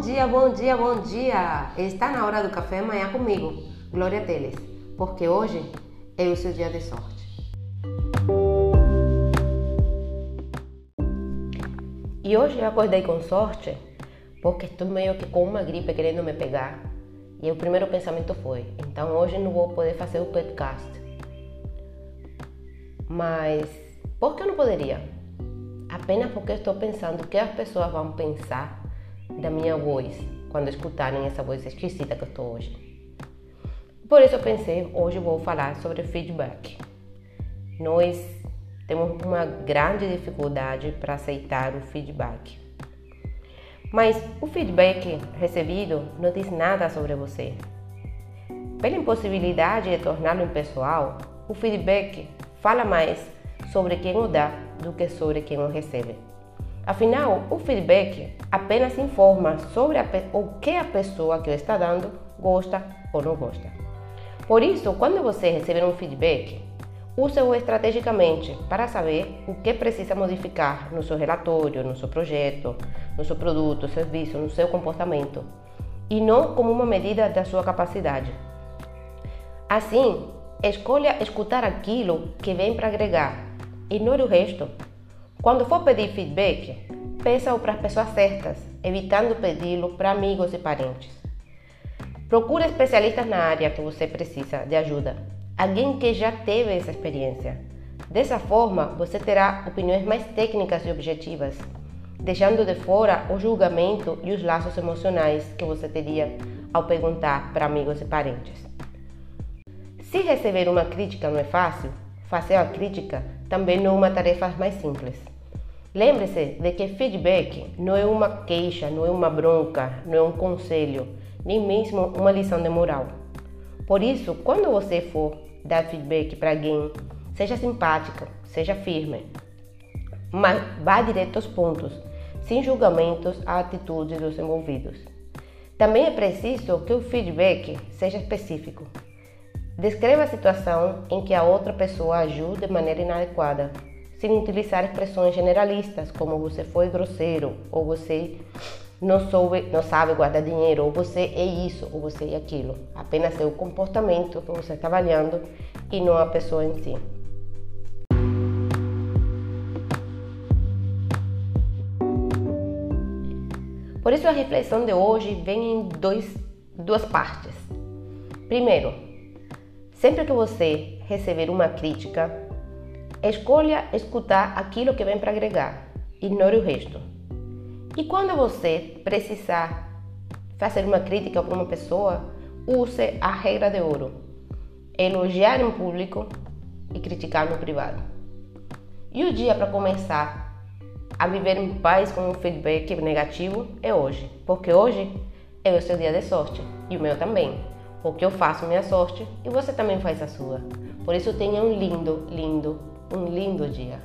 Bom dia, bom dia, bom dia! Está na hora do café amanhã comigo, Glória Teles, porque hoje é o seu dia de sorte. E hoje eu acordei com sorte porque estou meio que com uma gripe querendo me pegar. E o primeiro pensamento foi: então hoje não vou poder fazer o podcast. Mas por que eu não poderia? Apenas porque estou pensando o que as pessoas vão pensar da minha voz quando escutarem essa voz esquisita que eu estou hoje. Por isso eu pensei, hoje vou falar sobre feedback. Nós temos uma grande dificuldade para aceitar o feedback. Mas o feedback recebido não diz nada sobre você. Pela impossibilidade de torná-lo impessoal, o feedback fala mais sobre quem o dá do que sobre quem o recebe. Afinal, o feedback apenas informa sobre o que a pessoa que está dando gosta ou não gosta. Por isso, quando você receber um feedback, use-o estrategicamente para saber o que precisa modificar no seu relatório, no seu projeto, no seu produto, serviço, no seu comportamento, e não como uma medida da sua capacidade. Assim, escolha escutar aquilo que vem para agregar, ignore o resto. Quando for pedir feedback, peça-o para as pessoas certas, evitando pedi-lo para amigos e parentes. Procure especialistas na área que você precisa de ajuda, alguém que já teve essa experiência. Dessa forma, você terá opiniões mais técnicas e objetivas, deixando de fora o julgamento e os laços emocionais que você teria ao perguntar para amigos e parentes. Se receber uma crítica não é fácil, fazer a crítica também não é uma tarefa mais simples. Lembre-se de que feedback não é uma queixa, não é uma bronca, não é um conselho, nem mesmo uma lição de moral. Por isso, quando você for dar feedback para alguém, seja simpática, seja firme, mas vá direto aos pontos, sem julgamentos à atitude dos envolvidos. Também é preciso que o feedback seja específico. Descreva a situação em que a outra pessoa agiu de maneira inadequada, sem utilizar expressões generalistas como você foi grosseiro ou você não, soube, não sabe guardar dinheiro, ou você é isso, ou você é aquilo. Apenas é o comportamento que você está avaliando e não a pessoa em si. Por isso a reflexão de hoje vem em dois, duas partes. Primeiro, Sempre que você receber uma crítica, escolha escutar aquilo que vem para agregar, ignore o resto. E quando você precisar fazer uma crítica para uma pessoa, use a regra de ouro: elogiar em público e criticar no privado. E o dia para começar a viver em paz com um feedback negativo é hoje, porque hoje é o seu dia de sorte e o meu também porque eu faço minha sorte e você também faz a sua. Por isso tenha um lindo, lindo, um lindo dia.